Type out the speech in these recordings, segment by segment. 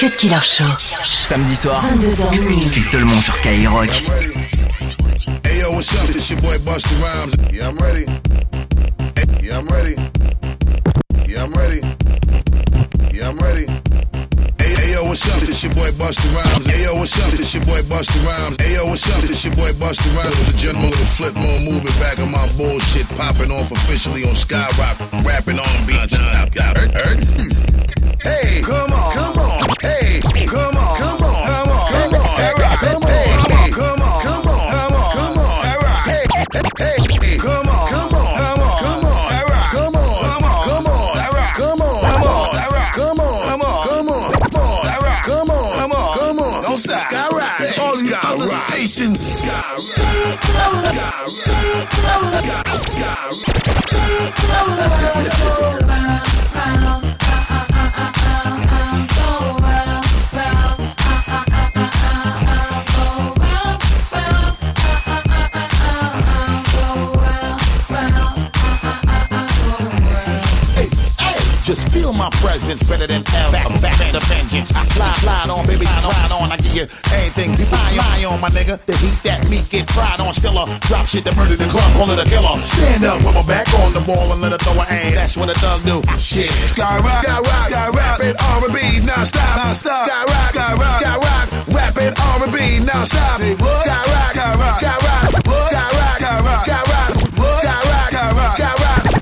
Cut Killer Show. Samedi soir, 22h minuit. c'est seulement sur Skyrock. Hey yo, what's up? It's your boy Busta Rhymes. Yeah, I'm ready. Hey, yeah, I'm ready. Yeah, I'm ready. Yeah, I'm ready. Hey, hey yo, what's up? It's your boy Busta Rhymes. Hey yo, what's up? It's your boy Busta Rhymes. Hey yo, what's up? It's your boy Busta Rhymes. The gentleman with a flip mode, moving back on my bullshit, popping off officially on Skyrock, rapping on beat. Heard, heard? Hey, come on, come on. Hey, come on, come on, come on, come on, come on, come on, come on, come on, come on, hey, hey, come on, come on, come on, come on, come on, come on, come on, come on, come on, come on, come on, come on, come on, don't stop, skyrock, all these other stations, Just feel my presence better than ever. Back, back, back the vengeance. I fly, slide on, baby, slide on. I give you anything. Be lie on, my nigga. The heat that meat get fried on. Still a drop shit that murder the club, call it a killer. Stand up with my back on the ball and let her throw her ass. That's what a thug do. Shit. Skyrock, skyrock, skyrock. Rapid R&B, now stop, now stop. Skyrock, skyrock, skyrock. Rapid R&B, non-stop. Skyrock, skyrock, skyrock. the skyrock, skyrock. Skyrock, skyrock, skyrock.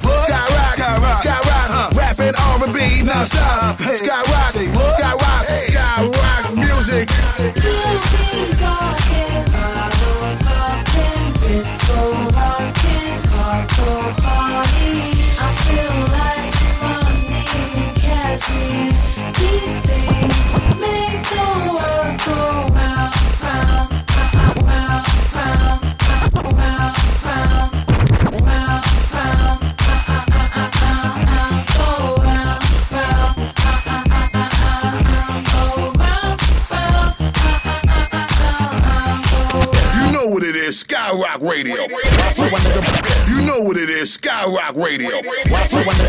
Non-stop, Skyrock, Skyrock, Skyrock music. Radio. Radio. You know what it is, Skyrock Radio.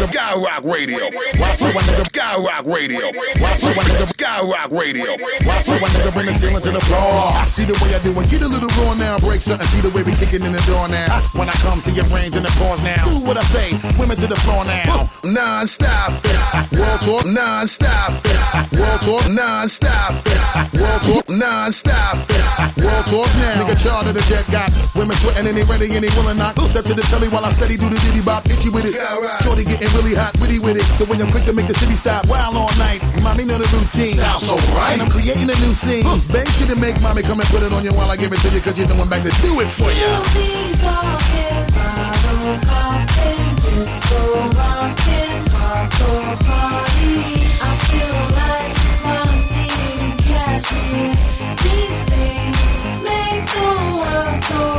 Skyrock Radio. Skyrock Radio. Skyrock Radio. Watch it nigga bring the ceiling to the floor. See the way I do it, get a little raw now, break something. See the way we kicking in the door now. When I come, see your range in the pause now. Do what I say, women to the floor now. Non-stop. World talk non-stop. World talk non-stop. World talk non-stop. World talk now. Nigga charter the jet got women sweating and they ready and they willing not. Step to the telly while I steady do the diddy bop, itchy with it. Shorty getting really hot, witty with it. The way I'm quick to make the city stop, wild all night. Mommy know the routine. Sounds so right. And I'm creating a new scene. Bang shit and make mommy come and put it on you while I give it to you, cause you're the one back to do it for you. These things make the world go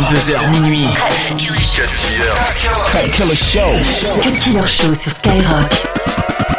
22h minuit. Cut Killer. Cut Killer Show. Cut Killer Show sur Skyrock.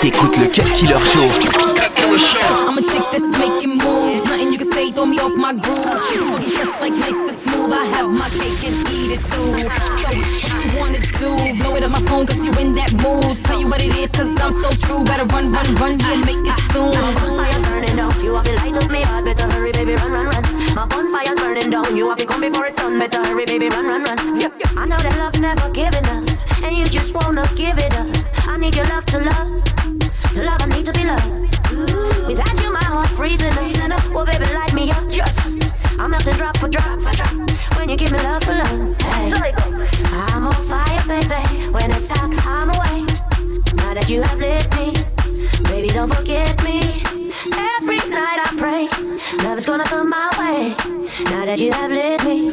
T'écoutes le Cut Killer Show. Cut Killer Show. I'm a chick that's making moves. Nothing you can say, throw me off my groove. Shit funky fresh, like nice and smooth. I have my cake and eat it too. So, what you wanna do? Blow it up my phone, cause you in that mood. Tell you what it is, cause I'm so true. Better run, run, run, yeah, make it soon. My Bonfire's burning down. You have to light up me heart. Better hurry, baby, run, run, run. My bonfire's burning down. You have to come before it's done. Better hurry, baby, run, run, run. Yep, yep. I know that love never giving up, and you just wanna give it up. I need your love to love, to love. I need to be loved. Without you, my heart freezing up. Well, baby, light me up. Yes. I'm melting drop for drop for drop. When you give me love for love. So. I'm on fire, baby. When it's hot, I'm away. Now that you have lit me, baby, don't forget me. Every night I pray, love is gonna come my way. Now that you have lit me,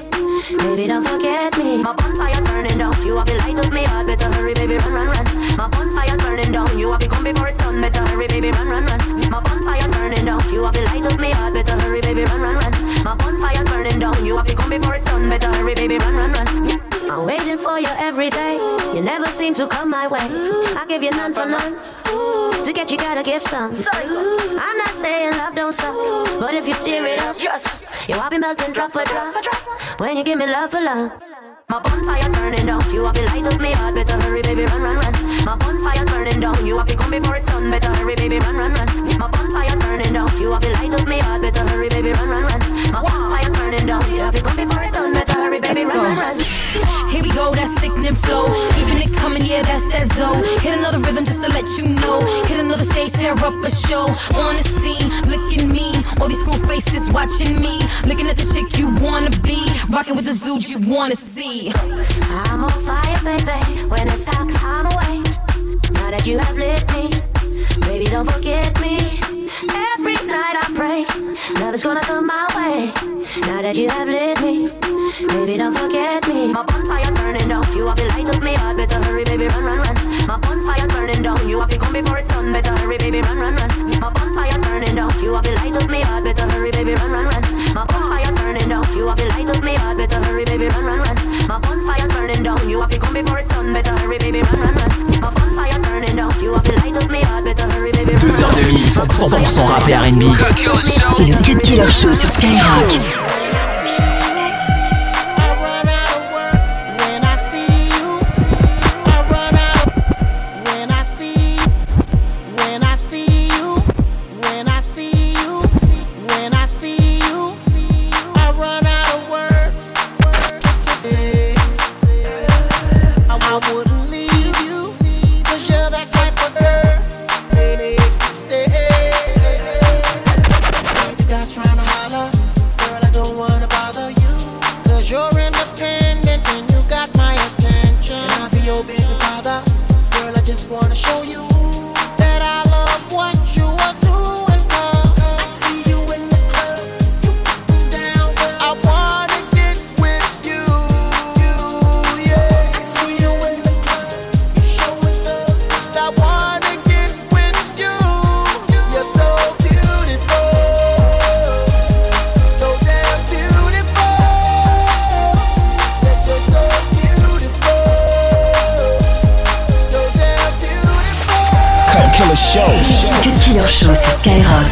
run, run, run. My bonfire's burning down, you have to light up me heart. Better hurry, baby, run, run, run. My bonfire's burning down, you have to come before it's done. Better hurry, baby, run, run, run. I'm waiting for you every day. You never seem to come my way. I give you none for none. To get you gotta give some. I'm not saying love don't suck, but if you steer it up, yes, yo, I'll be melting drop for drop. When you give me love for love. My bonfire's burning down, you have to light up me heart. Better hurry, baby, run, run, run. My bonfire's burning down, you have to come before it's done. Better hurry, baby, run, run, run. My bonfire's burning down, you have to light up me heart. Better hurry, baby, run, run, run. My bonfire's burning down, you have to come before it's done. Better hurry, baby, run, run, run. Here we go, that sickening flow. Keeping it coming, yeah, that's that zone. Hit another rhythm just to let you know. Hit another stage, tear up a show. On the scene, looking mean. All these cool faces watching me. Looking at the chick you wanna be. Rocking with the dude you wanna see. I'm on fire, baby. When it's hot, I'm away. Now that you have lit me, baby, don't forget me. Every night I pray, love is gonna come my way. Now that you have lit me, baby, don't forget me. My bonfire's burning down, you have to light up me heart. Better hurry, baby, run, run, run. My bonfire's burning down, you have to come before it's done. Better hurry, baby, run, run, run. My bonfire's burning down, you have to light up me heart. Better hurry, baby, run, run, run. My bonfire's burning down, you have to light up me heart. Better hurry, baby, run, run, run. My bonfire's burning down, you have to come before it's done. Better hurry, baby, run, run, run. My bonfire's Deux heures de mix, 100% rap et R&B. C'est le Killer Show sur Skyrock. Big father. Girl, I just wanna show you Show. Cut Killer Show sur Skyrock.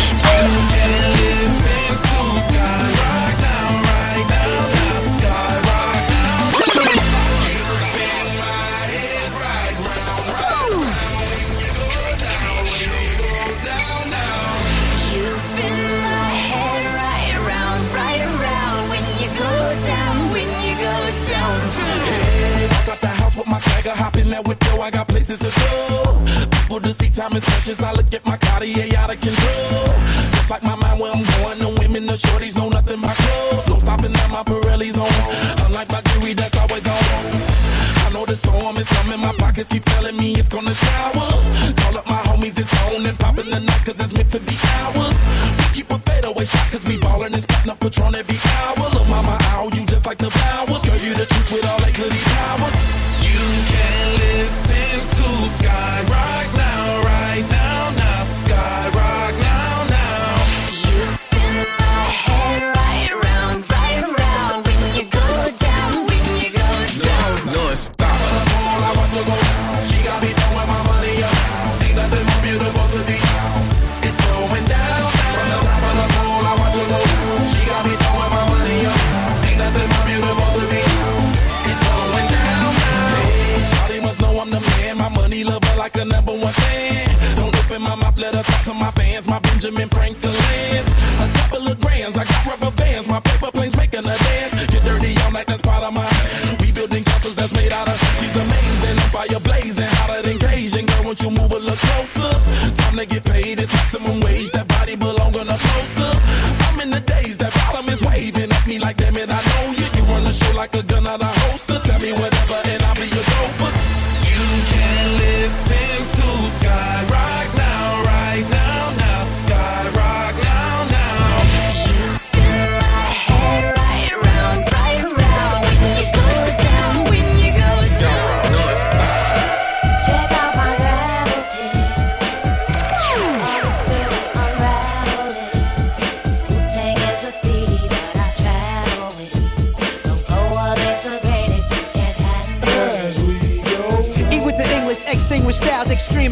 My head right around, right around when you go down, when you go down. I got the house with my swagger, hop in there with dough. I got places to go. People to see time is precious. I look at my Cartier out of control. Just like my mind where I'm going, the women, the shorties know nothing but clothes. No stopping at my Pirelli's on. Unlike my jewelry that's always on. I know the storm is coming, my pockets keep telling me it's gonna shower. Call up my homies, it's on and popping the night cause it's meant to be ours. We keep a fadeaway shot cause we ballin' and spittin' up Patron every hour. Look, mama, a fan. Don't open my mouth, let her talk to my fans. My Benjamin Franklin's. A couple of grands, I got rubber bands. My paper planes making a dance. Get dirty all night, that's part of my. We building castles that's made out of. She's amazing, fire blazing, hotter than Cajun. Girl, won't you move a little closer? Time to get paid, it's maximum wage. That body belong on a poster. I'm in the days, that bottom is waving at me like, damn it, I know you. You run the show like a gun out of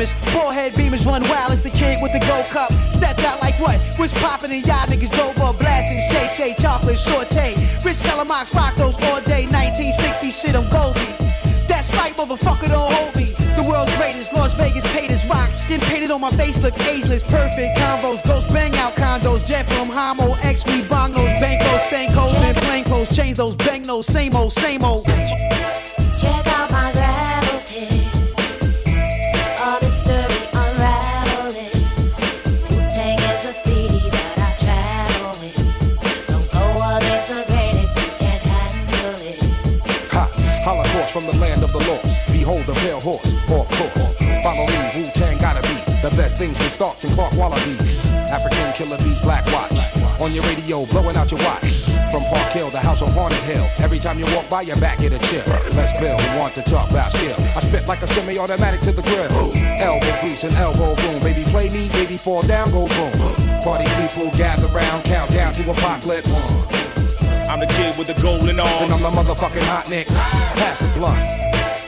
styles. Forehead beamers run wild as the kid with the gold cup. Stepped out like what? Was popping and y'all niggas drove up blasting. Shay Shay, chocolate, saute. Rich Calamox, rock those all day. 1960 shit, I'm Goldie. That's right, motherfucker, don't hold me. The world's greatest, Las Vegas paid as rock. Skin painted on my face, look ageless. Perfect combos, ghost bang out condos. Jet from Homo, X, we bongos. Bankos, stankos, and plain clothes. Change those bang those, same old, same old. Check out my from the land of the lost. Behold the pale horse, course. Follow me, Wu Tang gotta be the best things in starts and Clark Wallabies. African killer bees, black watch. On your radio, blowing out your watch. From Park Hill, the house on Haunted Hill. Every time you walk by, your back get a chill. Let's build, we want to talk about skill. I spit like a semi-automatic to the grill. Elbow grease and elbow boom. Baby, play me, baby, fall down, go boom. Party people gather round, count down to apocalypse. With the golden And arms. I'm the motherfucking hot nicks. Pass the blunt.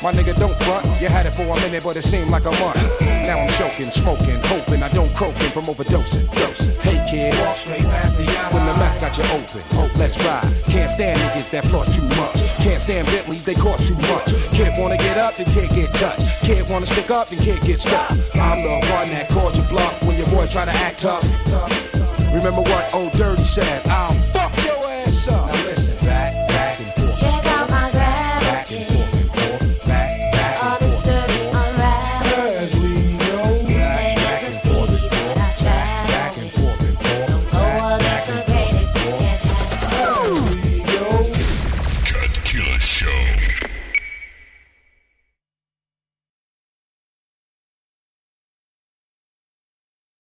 My nigga don't front. You had it for a minute, but it seemed like a month. Now I'm choking, smoking, hoping I don't croaking from overdosing. Dosing. Hey kid, walk straight past the when the mouth got you open. Hope let's ride. Can't stand niggas that floss too much. Can't stand Bentleys, they cost too much. Kid wanna get up, then can't get touched. Kid wanna stick up, then can't get stuck. I'm the one that calls you bluff when your boy try to act tough. Remember what old Dirty said? I'll